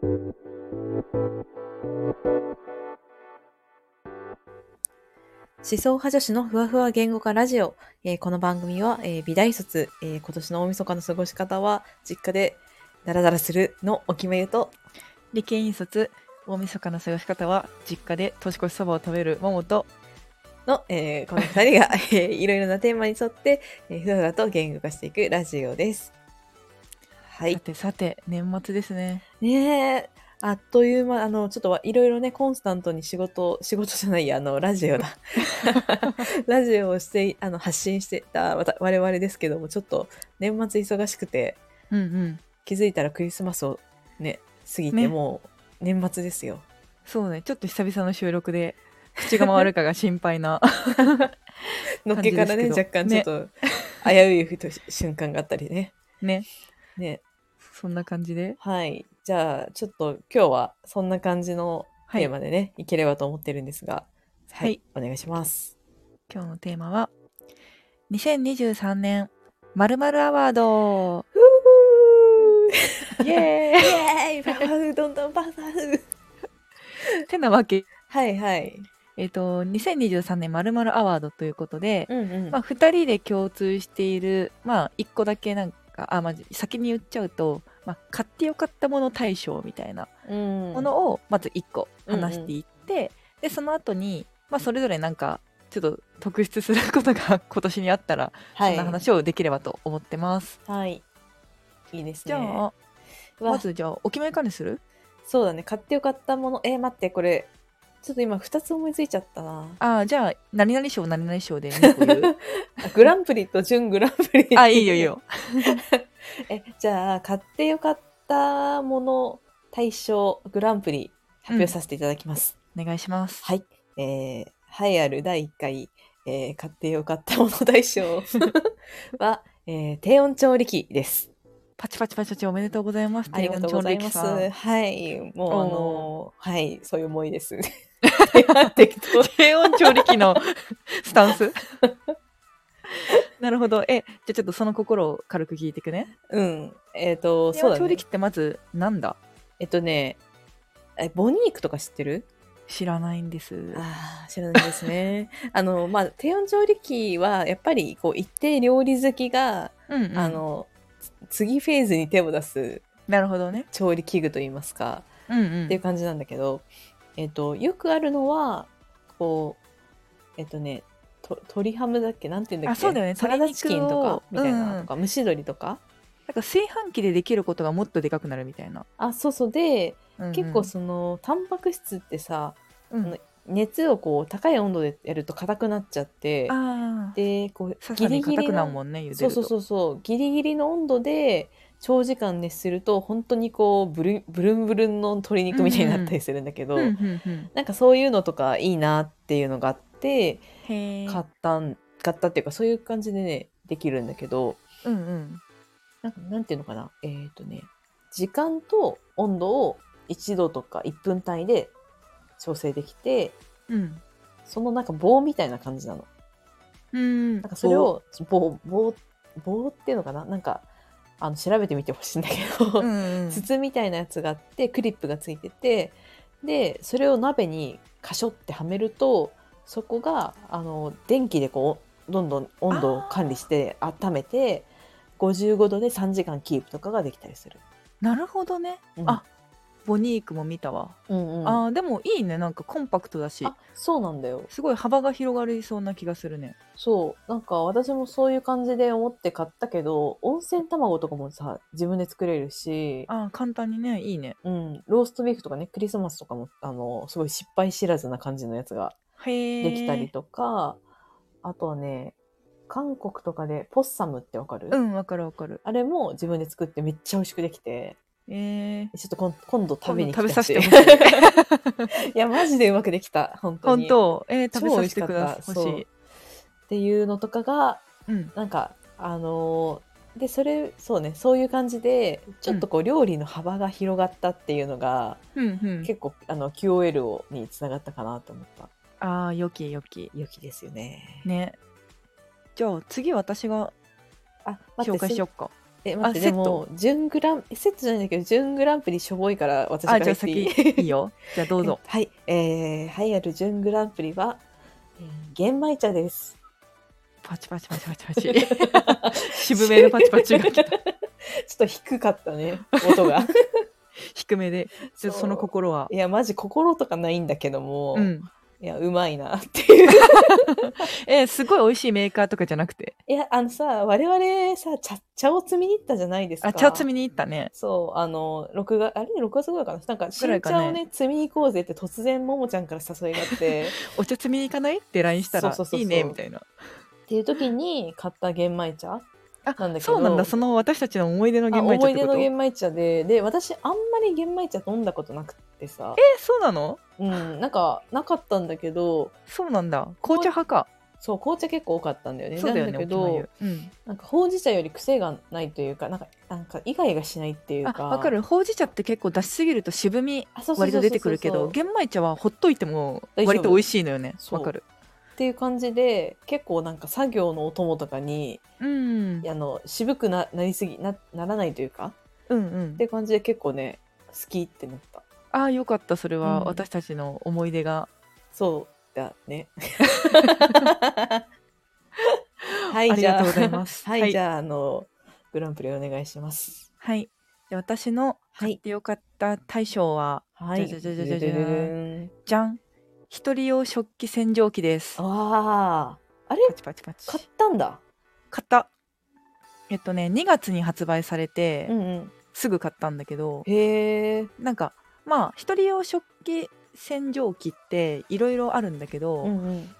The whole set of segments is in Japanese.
思想派女子のふわふわ言語化ラジオ。えー、この番組は、えー、美大卒、えー、今年の大晦日の過ごし方は、実家でダラダラするのお決めゆと、理系院卒、大晦日の過ごし方は、実家で年越しそばを食べるももと、の、えー、この2人が、えー、いろいろなテーマに沿って、えー、ふわふわと言語化していくラジオです。はい。さてさて、年末ですね。ねえ、あっという間、あの、ちょっとはいろいろね、コンスタントに仕事、仕事じゃないや、あの、ラジオだ。ラジオをして、あの、発信してた我々ですけども、ちょっと年末忙しくて、うんうん気づいたらクリスマスをね、過ぎて、ねもう年末ですよ。そうねちょっと久々の収録で口が回るかが心配な のっけからね、若干ちょっと、危ういふと瞬間があったりね。ねね。そんな感じではい。じゃあ、ちょっと今日はそんな感じのはいテーマでね、い、ければと思ってるんですが、はい、はい。お願いします。今日のテーマは2023年まるまるアワード。イエーイ。イエーイ。パフパフどんどんパフパフてなわけ。はいはい。えっ、と2023年まるまるアワードということで、うんうん。まあ、2人で共通している、まあ、1個だけなんかあ、まあ、先に言っちゃうと、まあ、買ってよかったもの大賞みたいなうんものをまず1個話していって、でその後に、まあ、それぞれなんかちょっと特筆することが 今年にあったら、はい。そんな話をできればと思ってます。はい。いいですね。じゃあ、まずじゃあお決めかにする？そうだね。買ってよかったもの。えー、待って、これ、ちょっと今2つ思いついちゃったな。ああじゃあ何々賞何々賞で2個言う あグランプリと準グランプリ。あいいよいい。よ。え、じゃあ、買ってよかったもの大賞グランプリ発表させていただきます。お願いします。はい。えー、栄えある第1回、えー、買ってよかったもの大賞 は、えー、低温調理器です。パチパチパチパチおめでとうございます。ありがとうございます。はい。もう、あおのーはい、そういう思いです。適 当低温調理器のスタンスなるほど。え、じゃあちょっとその心を軽く聞いていくね。うん。えっ、と、低そうだ調理器。ってまずなんだ？えっとね、え、ボニークとか知ってる？知らないんです。ああ、知らないですね。あの、まあ、低温調理器は、やっぱり、こう、一定料理好きが、うん、うん。あ、の、つ次フェーズに手を出すなるほどね。調理器具といいますか、うんうん。っていう感じなんだけど、えっと、よくあるのは、こう、えっとね、と鶏ハムだっけ？なんて言うんだっけ？あそうだよねサラダチキンとかみたいな、うんとか、蒸し鶏とか？なんか炊飯器でできることがもっとでかくなるみたいな。あ、そうそう。で、うんうん結構その、タンパク質ってさ、うん熱をこう、高い温度でやると硬くなっちゃって。で、こう、ささに硬くなるもんんね。そうそうそうそう、ギリギリの温度で、長時間熱すると、本当にこう、ブルンブルンブルンの鶏肉みたいになったりするんだけど、うんうんうん。なんかそういうのとかいいなっていうのがあって。買ったん、買ったっていうか、そういう感じでね、できるんだけど、うんうん。なんかなんていうのかな、えっ、とね、時間と温度を1度とか1分単位で調整できて、うん。そのなんか棒みたいな感じなの。うん。なんかそれを、棒、棒、棒っていうのかな？なんか、あの、調べてみてほしいんだけど、うんうん、筒みたいなやつがあって、クリップがついてて、で、それを鍋にカショってはめると、そこが、あの、電気でこう、どんどん温度を管理して温めて、55度で3時間キープとかができたりする。なるほどね。うんあ、ボニークも見たわ。うんうん。あーでもいいねなんかコンパクトだしあ、そうなんだよ。すごい幅が広がりそうな気がするねそう。なんか私もそういう感じで思って買ったけど、温泉卵とかもさ、自分で作れるし、あー簡単にねいいねうん、ローストビーフとかね、クリスマスとかも、あの、すごい失敗知らずな感じのやつができたりとか、あとはね、韓国とかでポッサムってわかる、うんわかるわかる。あれも自分で作ってめっちゃ美味しくできて、えー、ちょっとこん今度食べに来てほしい。食べさせてほしいいや、マジでうまくできた、本当本に。当。えー、食べさせてくださいっていうのとかが、うん。なんか、あのーで、それ、そうね、そういう感じで、ちょっとこう、料理の幅が広がったっていうのが、うんうん。結構、あの、QOL をにつながったかなと思った。ああよきよき良きですよね。ねじゃあ次私があ、待って、紹介しよっかえ、待って、でも、準グラン、えセットじゃないんだけど、準グランプリしょぼいから、私からあじゃあ言っていい先いいよじゃあどうぞ はい、えー、栄えある準グランプリは、えー玄米茶です。パチパチパチパチパチ。渋めのパチパチが来た。ちょっと低かったね、音が。低めで。ちょっとその心は。いや、マジ心とかないんだけども、うん。いや、うまいなっていう。えーすごい美味しいメーカーとかじゃなくて？いや、あのさ、我々さ、茶、茶を摘みに行ったじゃないですか。あ、茶を摘みに行ったね。そう、あの、6月、あれ ?6 月ぐらいかな？なんか、新茶をね、摘みに行こうぜって突然、ももちゃんから誘いがあって、お茶摘みに行かない？って LINE したらそうそうそうそういいねみたいな。っていう時に買った玄米茶あなんだけどそうなんだ。その私たちの思い出のあ玄米茶思い出の玄米茶で、で、私、あんまり玄米茶飲んだことなくってさ、え、そうなの？うん、なんか、なかったんだけど、そうなんだ。紅茶派か。そう、紅茶結構多かったんだよね。そうだよね、なんだけどうん。なんか、ほうじ茶より癖がないというか、なんか、なんか、イガイガしないっていうあ、か。わかる。ほうじ茶って結構出しすぎると渋み割と出てくるけど、玄米茶はほっといても割と美味しいのよね。わかる。っていう感じで、結構なんか作業のお供とかに、うん。あの、渋くななりすぎな、ならないというか、うんうん。っていう感じで結構ね、好きってなった。ああよかったそれは、うん。私たちの思い出が。そうだね。はい、ありじゃあ、がとうございます。はい、はい。じゃあ、あの、グランプリお願いします。はい。で私のはい。買ってよかった大賞は、はい。じゃじゃじゃじゃじゃじゃん一人用食器洗浄機ですああ、あれ？パチパチパチ買ったんだ。買ったえっとね2月に発売されて、うんうん。すぐ買ったんだけどへえ。なんかまあ一人用食器洗浄機っていろいろあるんだけど、うんうん。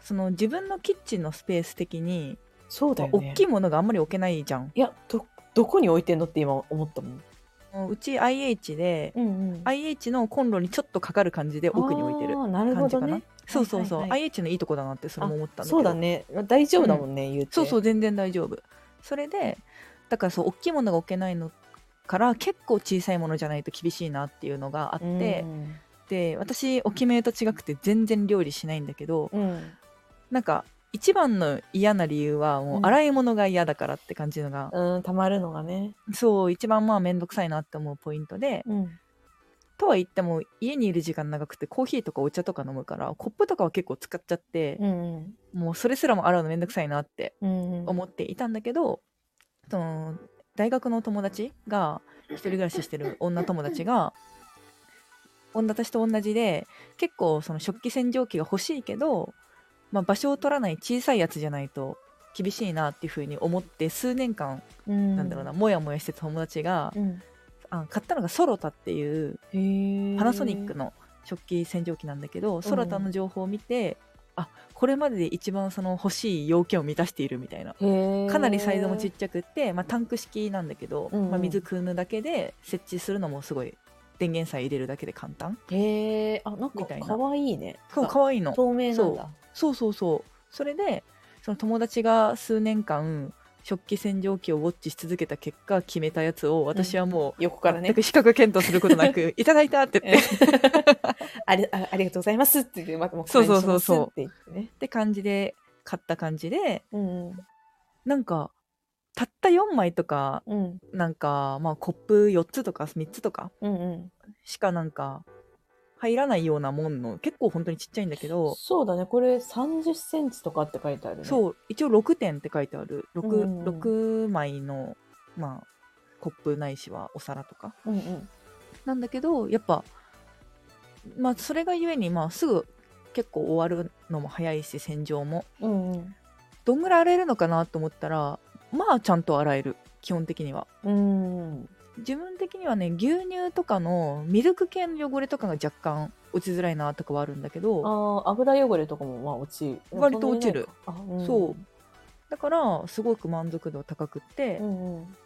その自分のキッチンのスペース的に、そうだよね。大きいものがあんまり置けないじゃんいや、ど、どこに置いてんのって今思ったもん。うち IH で、うんうん。IH のコンロにちょっとかかる感じで奥に置いてる感じかな、どね。そうそうそう、はいはい IH のいいとこだなってそれも思ったんだけどそうだね。大丈夫だもんね、言うて。そうそう全然大丈夫それでだからそう大きいものが置けないのから結構小さいものじゃないと厳しいなっていうのがあって、うんで私おきめと違くて全然料理しないんだけどうん。なんか一番の嫌な理由はもううん洗い物が嫌だからって感じのが、うん、たまるのがね。そう一番まあ面倒くさいなって思うポイントでうん。とは言っても家にいる時間長くてコーヒーとかお茶とか飲むからコップとかは結構使っちゃって、うんもうそれすらも洗うのめんどくさいなってうん。うん。思っていたんだけど、その大学の友達が一人暮らししてる女友達が 私と同じで結構その食器洗浄機が欲しいけど、まあ、場所を取らない小さいやつじゃないと厳しいなっていうふうに思って数年間、うん、なんだろうなモヤモヤしてた友達が、うん。あ買ったのがソロタっていう。パナソニックの食器洗浄機なんだけど、ソロタの情報を見てあこれまでで一番その欲しい要件を満たしているみたいな。かなりサイズもちっちゃくって、まあ、タンク式なんだけど、うんうんまあ、水汲むだけで設置するのもすごい電源さえ入れるだけで簡単へえ。あ、なんかかわいいね。そうかわいいの透明なんだ。そうそうそうそれでその友達が数年間食器洗浄機をウォッチし続けた結果決めたやつを私はもう、横からね全く。比較検討することなく いただいたって言ってありあありがとうございますって言って、またもうそうそうそうって言ってね。って感じで買った感じでうんうん。なんかたった4枚とかうんなんかまあコップ4つとか3つとか。しかなんか入らないようなもんの結構本当にちっちゃいんだけど、そうだね。これ30センチとかって書いてあるね。そう一応6点って書いてある 6,、うんうんうん6枚のまあコップないしはお皿とかうんうん。なんだけどやっぱまあそれがゆえにまあすぐ結構終わるのも早いし洗浄もうんうん。どんぐらい洗えるのかなと思ったらまあちゃんと洗える基本的にはうん。自分的にはね牛乳とかのミルク系の汚れとかが若干落ちづらいなとかはあるんだけどああ、油汚れとかもまあ落ちる。割と落ちる。そん。そう。だからすごく満足度高くって、うんうん。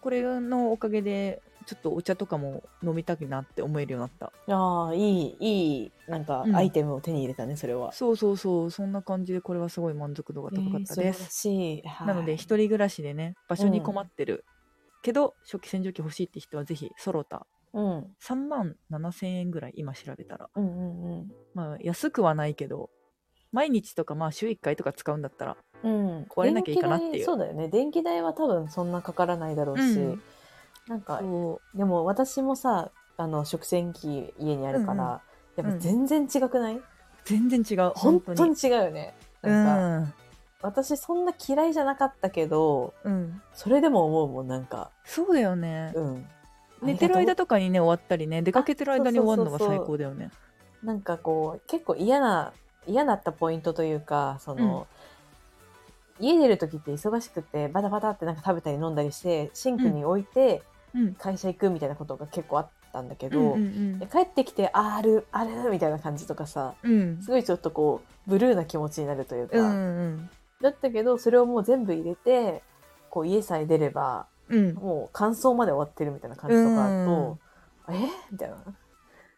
これのおかげでちょっとお茶とかも飲みたくなって思えるようになった。ああ、いい、いい、なんかうん。アイテムを手に入れたね、それは。そうそうそう。そんな感じでこれはすごい満足度が高かったです、えーしい。なので一人暮らしでね場所に困ってる、けど食器洗浄機欲しいって人はぜひソロタうん。3万7000円ぐらい今調べたらうんうんまあ安くはないけど毎日とかまあ週1回とか使うんだったらうん。うん。壊れなきゃいいかなっていう電気代そうだよね。電気代は多分そんなかからないだろうし。うんなんか、そでも私もさ、あの、食洗機家にあるから、うんうんやっぱ全然違くない、う全然違う本当にに違うよね。うなんか、ん私そんな嫌いじゃなかったけど、うん。それでも思うもん、なんか。そうだよね。うん。寝てる間とかにね終わったりね出かけてる間に終わるのが最高だよね。なんかこう、結構嫌な、嫌だったポイントというか、その、家出る時って忙しくてバタバタってなんか食べたり飲んだりしてシンクに置いてうん。会社行くみたいなことが結構あったんだけど、うんうんで帰ってきてああるあるみたいな感じとかさうん。すごいちょっとこうブルーな気持ちになるというか、うんうんだったけどそれをもう全部入れてこう家さえ出ればうん。もう乾燥まで終わってるみたいな感じとかあると、え？みたいな。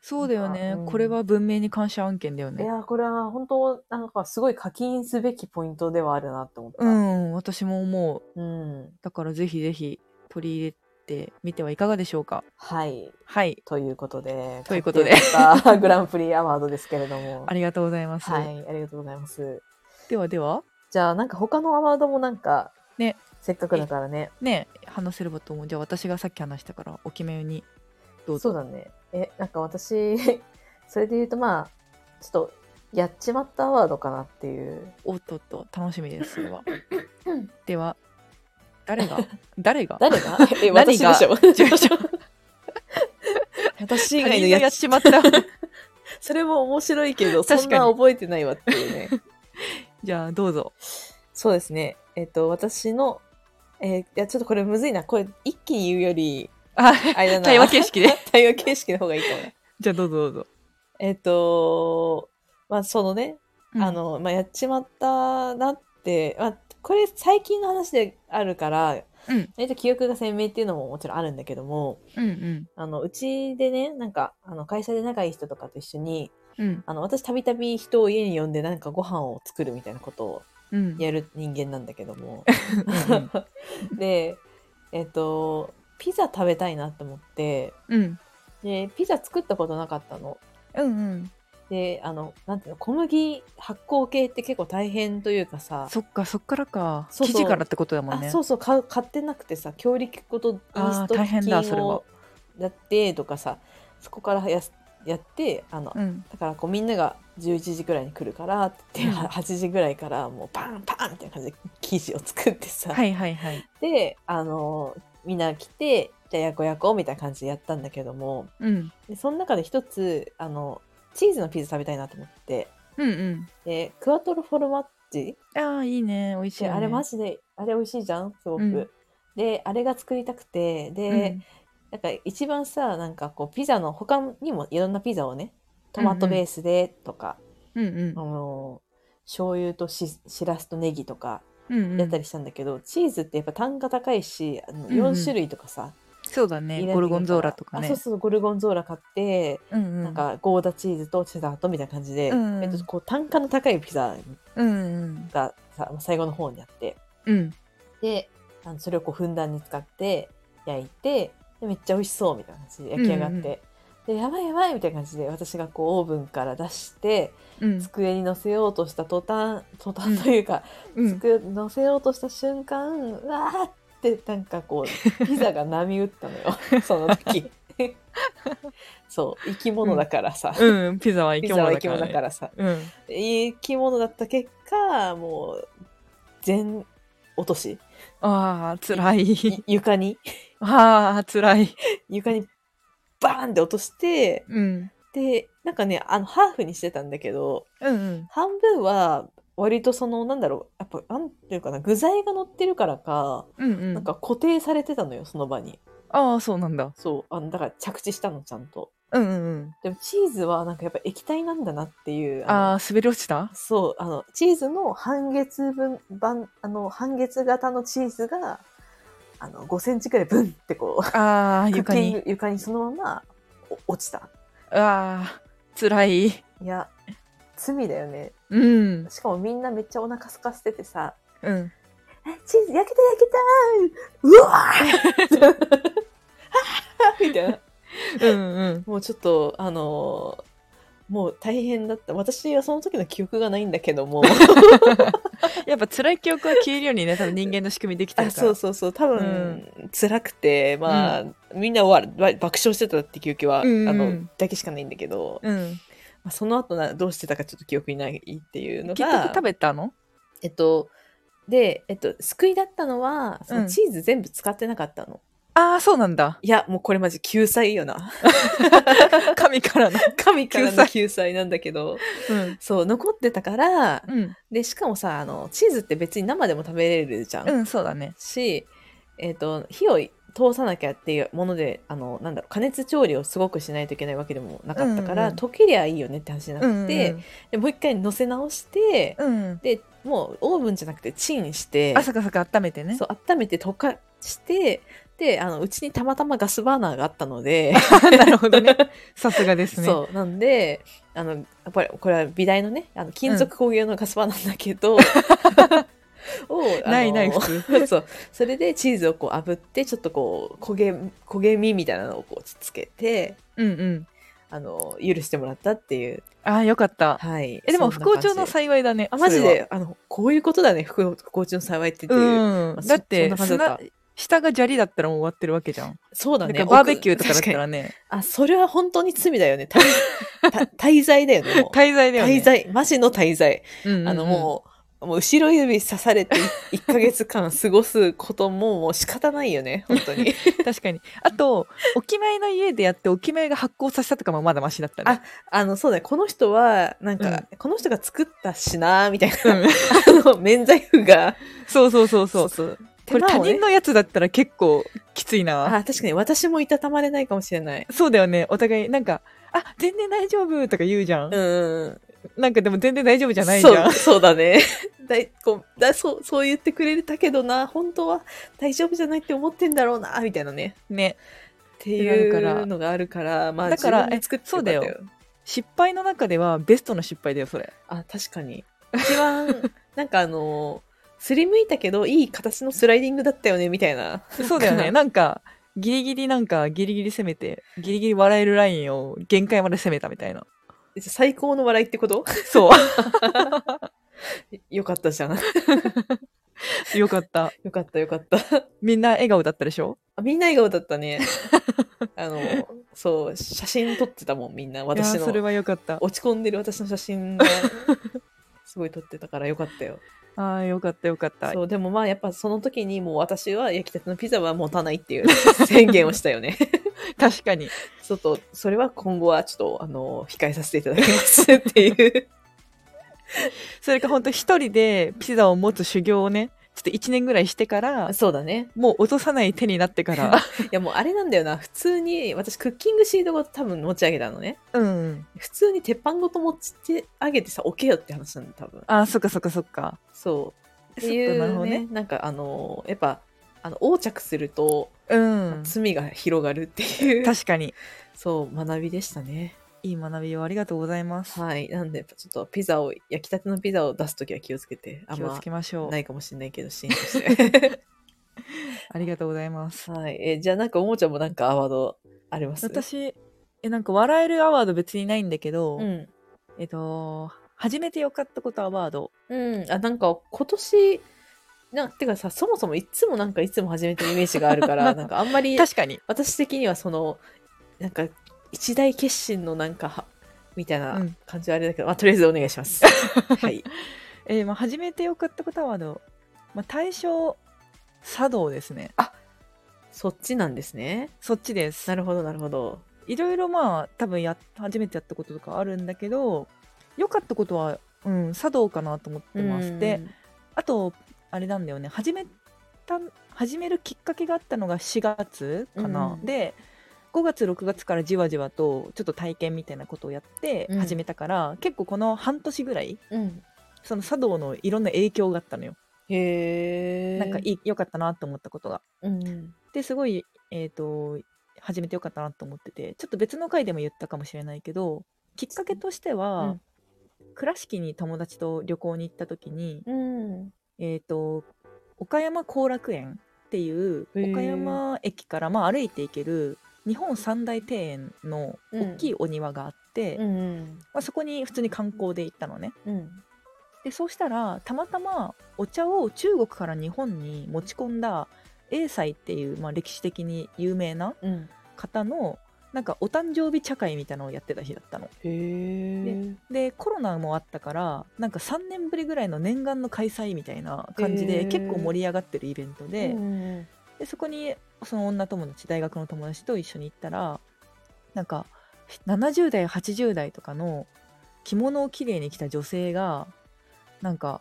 そうだよね、うん。これは文明に感謝案件だよいねやこれは本当なんかすごい課金すべきポイントではあるなって思った。うん。私も思う。うん。だからぜひぜひ取り入れてみてはいかがでしょうか。はい。はい。ということで、ということで。買ってよかったグランプリアワードですけれども。ありがとうございます、はい、ありがとうございます。ではではじゃあ、なんか他のアワードもなんか、ね、せっかくだからね。ね話せればと思う。じゃあ私がさっき話したからお決めに。どうぞ。そうだね。え、なんか私、それで言うとまあ、ちょっと、やっちまったアワードかなっていう。おっとっと楽しみですそれは。では 誰が？誰が？誰が？え、何が？私でしょ。私私以外のやっちまった。それも面白いけど、そんな覚えてないわっていうね。じゃあどうぞそうですね。えっと、私の、えーいや、ちょっとこれむずいな。これ一気に言うより、ああれだな。対話形式で 対話形式の方がいいかもな。じゃあどうぞどうぞ、えっと、まあ、そのね、うんあの、まあ、やっちまったなって、まあ、これ最近の話であるから、うん割と記憶が鮮明っていうのももちろんあるんだけども、うんうんあの、うちでね、なんか、あの、会社で仲いい人とかと一緒に、うん。あの、私たびたび人を家に呼んでなんかご飯を作るみたいなことをうん。やる人間なんだけども。うん で、えっと、ピザ食べたいなと思って、うん。で、ピザ作ったことなかったの。うんうん。で、あの、なんていうの、小麦発酵系って結構大変というかさ、そっかそっからか。生地からってことだもんね。あそうそう買ってなくてさ強力粉とイーストあー大変だそれは。菌をやってとかさそこからやすやってあの、うん。だからこうみんなが11時ぐらいに来るからって言って、うん。8時ぐらいからもうパンパンみたいな感じで生地を作ってさ、はいはいはい。であのみんな来てじゃあやこやこみたいな感じでやったんだけどもうん。でその中で一つあのチーズのピザ食べたいなと思ってうんうん。でクワトロフォルマッジ？ああいいね。美味しい、ね、であれマジであれ美味しいじゃん？すごく、うん。であれが作りたくて。で、なんか一番さなんかこうピザの他にもいろんなピザをねトマトベースでとか、うんうん。あの醤油とししらすとネギとかうんうん。やったりしたんだけど、チーズってやっぱ単価高いしあのうんうん。4種類とかさ、そうだね。ゴルゴンゾーラとかね。あそうそうゴルゴンゾーラ買って、うんうん。なんかゴーダチーズとチェダーとみたいな感じで、うんうん。えっと、こう単価の高いピザうんうん。がさ最後の方にあってうん。であのそれをこうふんだんに使って焼いてでめっちゃ美味しそうみたいな感じで焼き上がって、うんうんでやばいやばいみたいな感じで私がこうオーブンから出してうん。机に乗せようとした途端途端というか、うん。机に乗せようとした瞬間うわーってなんかこう ピザが波打ったのよ その時。そう生き物だからさ、うん。ピザは生ピきザは生き物物だから、ね、だからさ。うん。生き物だった結果もう全落とし。ああつらい。い床にああつらい。床にバーンって落としてうん。でなんかねあのハーフにしてたんだけどうんうん。半分は割とそのなんだろうやっぱなんていうかな具材が乗ってるからか、うんうん。なんか固定されてたのよその場に。ああそうなんだ。そうあのだから着地したのちゃんと。うんうんうん。でもチーズはなんかやっぱ液体なんだなっていうああ滑り落ちた？そうあのチーズの半月分版あの半月型のチーズがあの5センチくらいブンってこうああ床にグ床に。そのままお落ちた。ああつらい。いや罪だよね。うん。しかもみんなめっちゃお腹空かせててさうん「えチーズ焼けた焼けたうわー みたいな。うんうん。もうちょっとあのーもう大変だった。私はその時の記憶がないんだけども。やっぱ辛い記憶は消えるようにね多分人間の仕組みできてから。そうそうそう。多分、辛くてまあ、みんなわ爆笑してたって記憶は、うんうん。あのだけしかないんだけど、うん。まあ、その後などうしてたかちょっと記憶にないっていうの結局が食べたの？えっとで、えっと、救いだったのはそうん。のチーズ全部使ってなかったの、ああそうなんだ。いやもうこれマジ救済よな。神からの。神から救済。の救済なんだけど。うん。そう残ってたからうん、でしかもさあのチーズって別に生でも食べれるじゃん、うん、そうだね。し、えっと火を通さなきゃっていうものであのなんだろう加熱調理をすごくしないといけないわけでもなかったから、うんうん溶けりゃいいよねって話になうんって、でもう一回乗せ直して、うん、うん、でもうオーブンじゃなくてチンしてあそかそか温めてね。そう温めて溶かしてであのうちにたまたまガスバーナーがあったので。なるほどね。さすがですね。そう。なんであのやっぱりこれは美大のねあの金属工業のガスバーナーだけど、をないない普通。そう。それでチーズをこう炙ってちょっとこう焦げ焦げ身みたいなのをこうつけてうんうん。あの許してもらったっていう。ああよかった。はい。えでも不幸中の幸いだね。あマジで。あのこういうことだね。不幸中の幸いってっていう、うん。まあだってな感じだった。砂下が砂利だったらもう終わってるわけじゃん。そうだね。バーベキューとかだったらね。あそれは本当に罪だよね。滞在だよね滞在だよね。滞在。マジの滞在。うんうんうん。あのもう、もう後ろ指刺されて1ヶ月間過ごすことももう仕方ないよね、本当に。確かに。あとおきまいの家でやっておきまいが発酵させたとかもまだマシだったね。あの、そうだね、この人は、なんか、この人が作ったしなみたいな、うん。あの、免罪符が、そうそうそう。そうそう。これ他人のやつだったら結構きついな。あ、確かに私もいたたまれないかもしれない。そうだよね。お互いなんかあ全然大丈夫とか言うじゃん、うん。なんかでも全然大丈夫じゃないじゃん。そう、だね。だいこうだそうそう言ってくれたけどな。本当は大丈夫じゃないって思ってんだろうなみたいなね。ね。っていうのがあるからまあだから自作ってえそうだよ。失敗の中ではベストの失敗だよそれ。あ確かに。一番 なんかあのすりむいたけどいい形のスライディングだったよねみたいな。そうだよね。なんかギリギリなんかギリギリ攻めてギリギリ笑えるラインを限界まで攻めたみたいな。最高の笑いってこと？そ よかったじゃん。う よかった。よかったよかった。みんな笑顔だったでしょ？あみんな笑顔だったね。あのそう写真撮ってたもんみんな。い私やーそれのはよかった。落ち込んでる私の写真がすごい撮ってたからよかったよああよかったよかった。そうでもまあやっぱその時にもう私は焼きたてのピザは持たないっていう 宣言をしたよね。確かに。ちょっとそれは今後はちょっとあの控えさせていただきますっていう。それか本当一人でピザを持つ修行をねちょっと1年ぐらいしてからそうだね。もう落とさない手になってから。いやもうあれなんだよな。普通に私クッキングシートごと多分持ち上げたのね。うん普通に鉄板ごと持ち上げてさ置けよって話なんだ多分。あーそっかそっかそっか。そう。っていうなるほどねね。なんかあのやっぱあの横着するとうん。罪が広がるっていう、確かに。そう学びでしたねいい学びをありがとうございます。はい。なんでちょっとピザを焼きたてのピザを出す時は気をつけてあん気をまつけましょう。ないかもしれないけどシーンとして。ありがとうございます。はい。えじゃあなんかおもちゃもなんかアワードあります？私えなんか笑えるアワード別にないんだけど、うん。えっと初めてよかったことアワード。うん、あなんか今年なてかさそもそもいつもなんかいつも始めてるイメージがあるから なんかあんまり確かに。私的にはそのなんか一大決心のなんかはみたいなうん感じはあれだけど、まあ、とりあえずお願いします。はい。えーまあ、初めてよかったことアワード、まあ、対象茶道ですねそっちなんですね。そっちですなるほどなるほど。いろいろまあ多分や初めてやったこととかあるんだけど良かったことは、うん、茶道かなと思ってますであとあれなんだよね始めた始めるきっかけがあったのが4月かな、うんで5月6月からじわじわとちょっと体験みたいなことをやってうん始めたから、結構この半年ぐらいうん。その茶道のいろんな影響があったのよ、へえ。なんかいい良かったなと思ったことがうん。ですごいえっ、と始めてよかったなと思っててちょっと別の回でも言ったかもしれないけどきっかけとしては、うん倉敷に友達と旅行に行った時に、うん。えっ、と岡山後楽園っていう岡山駅からまあ歩いて行ける日本三大庭園の大きいお庭があって、うん。まあ、そこに普通に観光で行ったのねうん。でそうしたらたまたまお茶を中国から日本に持ち込んだ英才っていう、まあ、歴史的に有名なうん。方のなんかお誕生日茶会みたいなのをやってた日だったの。へえ。でコロナもあったからなんか3年ぶりぐらいの念願の開催みたいな感じで結構盛り上がってるイベントで,、うんうんでそこにその女友達大学の友達と一緒に行ったらなんか70代80代とかの着物をきれいに着た女性がなんか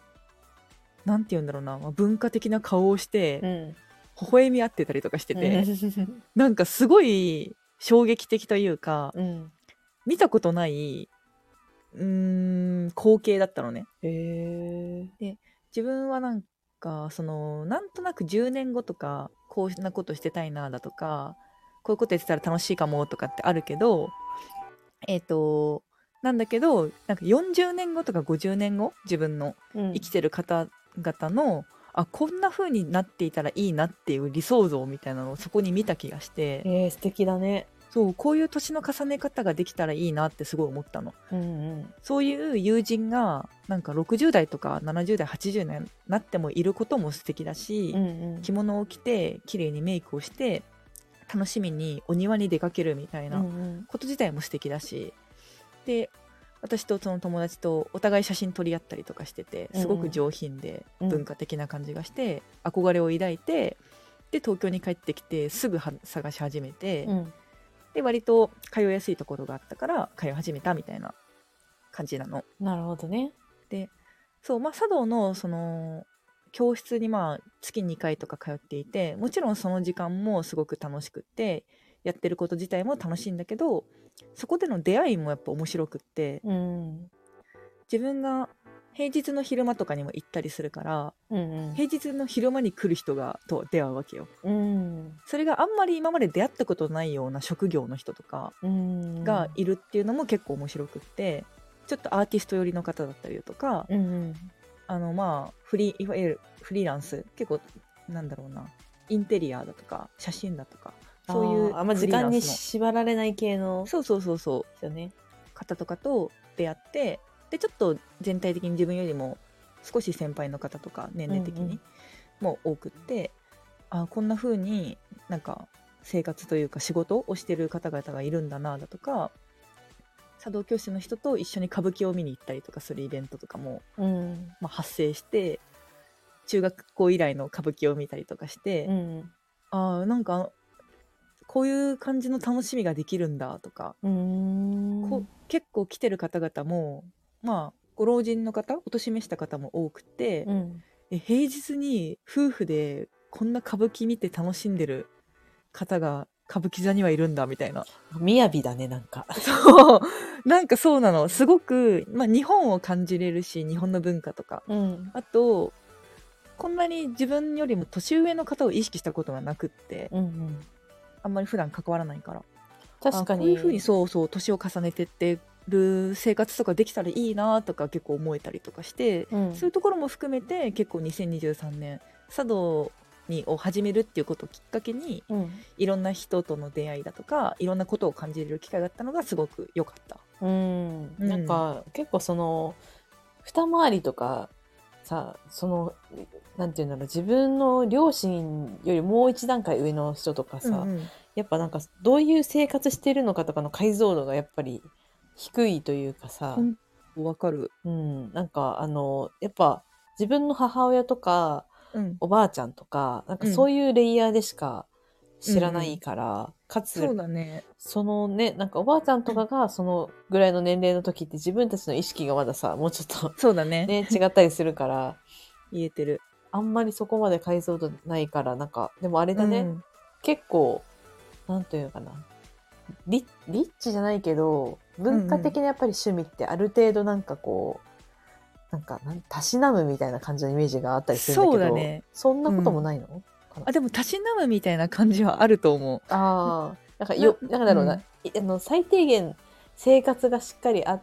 なんて言うんだろうなまあ文化的な顔をしてうん。微笑み合ってたりとかしてて、うんなんかすごい衝撃的というかうん。見たことないうーん光景だったのね。へえ。自分はなんかそのなんとなく10年後とかこんなことしてたいなだとかこういうことやってたら楽しいかもとかってあるけどえっ、となんだけどなんか40年後とか50年後自分の生生きてる方々の、あこんな風になっていたらいいなっていう理想像みたいなのをそこに見た気がしてえー、素敵だね。そうこういう年の重ね方ができたらいいなってすごい思ったの。うんうん。そういう友人がなんか60代とか70代80代になってもいることも素敵だし、うんうん。着物を着て綺麗にメイクをして楽しみにお庭に出かけるみたいなうんうんこと自体も素敵だしで私とその友達とお互い写真撮り合ったりとかしててすごく上品でうん文化的な感じがして、憧れを抱いてで東京に帰ってきてすぐは探し始めて、うん。で割と通いやすいところがあったから通い始めたみたいな感じなの。なるほどね。そうまあ茶道のその教室にまあ月2回とか通っていてもちろんその時間もすごく楽しくってやってること自体も楽しいんだけどそこでの出会いもやっぱ面白くってうん。自分が平日の昼間とかにも行ったりするからうん平日の昼間に来る人がと出会うわけよ。うん。それがあんまり今まで出会ったことないような職業の人とかうん。がいるっていうのも結構面白くってちょっとアーティスト寄りの方だったりだとかうんうん。あのまあフリーいわゆるフリーランス結構なんだろうなインテリアだとか写真だとかそういうあんま時間に縛られない系のそうそうそうそう。方とかと出会ってでちょっと全体的に自分よりも少し先輩の方とか年齢的にうんうんも多くって、あこんな風になんか生活というか仕事をしてる方々がいるんだなだとか茶道教師の人と一緒に歌舞伎を見に行ったりとかするイベントとかも、うん。まあ、発生して中学校以来の歌舞伎を見たりとかして、うん。あーなんかこういう感じの楽しみができるんだとか、結構来てる方々もまあご老人の方お年めした方も多くて、うん。え平日に夫婦でこんな歌舞伎見て楽しんでる方が歌舞伎座にはいるんだみたいなみやびだね、なんか。そうなんかそうなのすごく、まあ、日本を感じれるし日本の文化とかうん。あとこんなに自分よりも年上の方を意識したことがなくってうんうん。あんまり普段関わらないから確かに。あこういうふうにそうそう年を重ねてってる生活とかできたらいいなとか結構思えたりとかして、うん。そういうところも含めて結構2023年茶道にを始めるっていうことをきっかけにうん。いろんな人との出会いだとかいろんなことを感じれる機会があったのがすごく良かった。うん。うんなんか、結構その、二回りとか、さ、その、なんていうんだろう、自分の両親よりもう一段階上の人とかさ、うんうんやっぱなんか、どういう生活してるのかとかの解像度がやっぱり低いというかさ、わかる。うん、なんかあの、やっぱ自分の母親とかうん、おばあちゃんとか、なんかうんそういうレイヤーでしか知らないから、かつ、そうだね。そのね、なんかおばあちゃんとかがそのぐらいの年齢の時って自分たちの意識がまださ、もうちょっとそうだね。ね、違ったりするから、言えてる。あんまりそこまで解像度ないから、なんか、でもあれだね、うん結構、なんというのかな。リリッチじゃないけど、文化的なやっぱり趣味ってある程度なんかこう、なんかたしなむみたいな感じのイメージがあったりするんだけど、そうだね。そんなこともないの、あでもたしなむみたいな感じはあると思う。ああ、なんかよ、なんだろうな、うん。いあの、最低限生活がしっかりあっ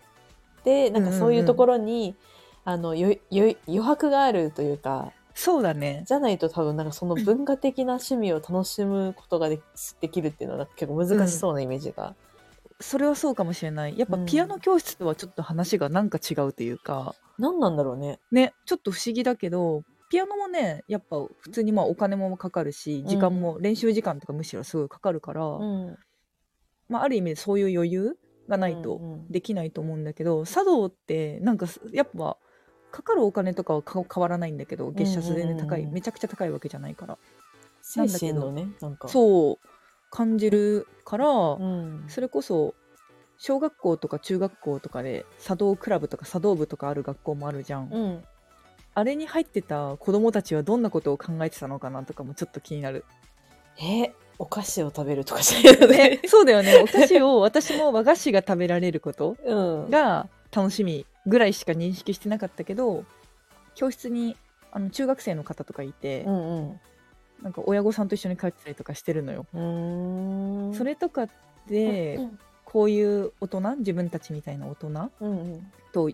て、なんかそういうところに、あの、よ、よ、余白があるというか、そうだね。じゃないと多分なんかその文化的な趣味を楽しむことがでできるっていうのは結構難しそうなイメージが。それはそうかもしれない。やっぱうん。ピアノ教室とはちょっと話がなんか違うというか、何なんだろうね。ね、ちょっと不思議だけど、ピアノもね、やっぱ普通にまあお金もかかるし、時間も練習時間とかむしろすごいかかるから、うん。まあ、ある意味そういう余裕がないとうんうん。できないと思うんだけど、茶道ってなんかすやっぱかかるお金とかはか変わらないんだけど月謝全然高い、うんうんうん。めちゃくちゃ高いわけじゃないから。精神のねなんか。そう感じるから、うん。それこそ小学校とか中学校とかで茶道クラブとか茶道部とかある学校もあるじゃん、うん。あれに入ってた子供たちはどんなことを考えてたのかなとかもちょっと気になる。えお菓子を食べるとかじゃないよね。そうだよね。お菓子を私も和菓子が食べられることうんが楽しみぐらいしか認識してなかったけど教室にあの中学生の方とかいて、うんうんなんか親御さんと一緒に帰ってたりとかしてるのよ。それとかで、うんこういう大人自分たちみたいな大人うんうん。と、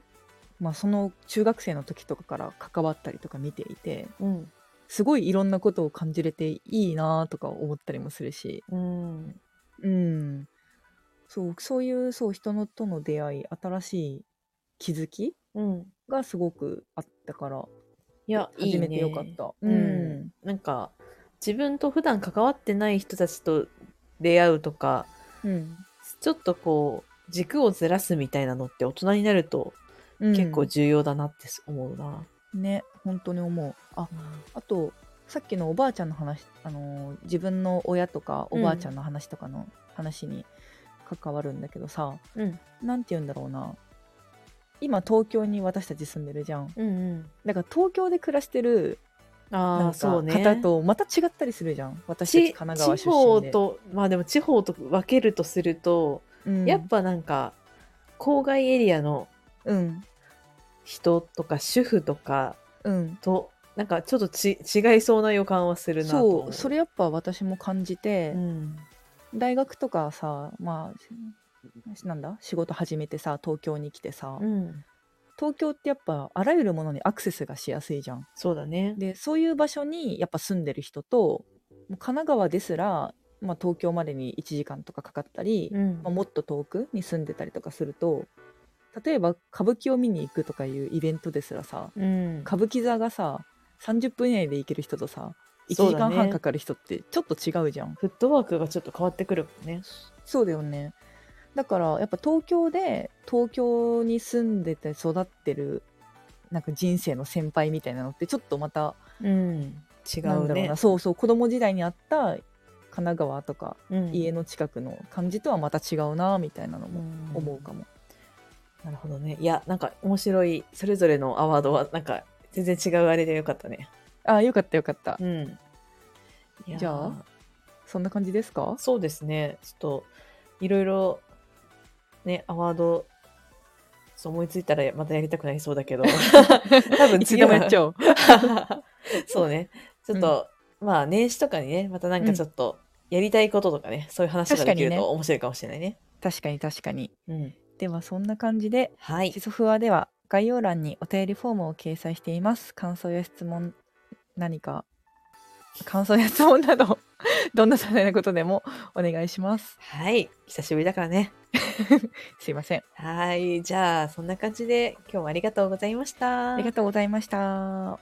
まあ、その中学生の時とかから関わったりとか見ていてうん。すごいいろんなことを感じれていいなとか思ったりもするし、うん。うん、そうそういうそう人のとの出会い新しい気づきうん。がすごくあったからいやいいね。始めてよかった。うん。なんか自分と普段関わってない人たちと出会うとかうんちょっとこう軸をずらすみたいなのって大人になるとうん。結構重要だなって思うな。ね本当に思う。ああとさっきのおばあちゃんの話、あのー自分の親とかおばあちゃんの話とかの話に関わるんだけどさ、うん。なんて言うんだろうな。今東京に私たち住んでるじゃん。うんうん。だから東京で暮らしてるなああそうね。方とまた違ったりするじゃん。私たちち神奈川地出身で、方とまあでも地方と分けるとすると、うん、やっぱなんか郊外エリアのうん。人とか主婦とかうん。となんかちょっとち違いそうな予感はするなと思そうそれやっぱ私も感じて、うん。大学とかさまあなんだ仕事始めてさ東京に来てさ、うん東京ってやっぱあらゆるものにアクセスがしやすいじゃん。そうだねでそういう場所にやっぱ住んでる人ともう神奈川ですら、まあ、東京までに1時間とかかかったり、うんまあ、もっと遠くに住んでたりとかすると例えば歌舞伎を見に行くとかいうイベントですらさうん歌舞伎座がさ30分以内で行ける人とさ1時間半かかる人ってちょっと違うじゃん。フットワークがちょっと変わってくるもんねそうだよね。だからやっぱ東京で東京に住んでて育ってるなんか人生の先輩みたいなのってちょっとまたうん。違ううねなそうそう子供時代にあった神奈川とかうん。家の近くの感じとはまた違うなみたいなのも思うかも。なるほどね。いやなんか面白い。それぞれのアワードはなんか全然違うあれでよかったね。あよかったよかった。うん。じゃあそんな感じですか？そうですね。ちょっといろいろねアワードそう思いついたらまたやりたくなりそうだけど。多分次はやっちゃおう。そうね。ちょっと、まあ年始とかにねまたなんかちょっとやりたいこととかね、そういう話ができると面白いかもしれないね。確かに確かに。うん。ではそんな感じではい。シソフワでは概要欄にお便りフォームを掲載しています。感想や質問、何か、感想や質問など、どんな些細なことでもお願いします。はい。久しぶりだからね。すいません。はい。じゃあ、そんな感じで今日はありがとうございました。ありがとうございました。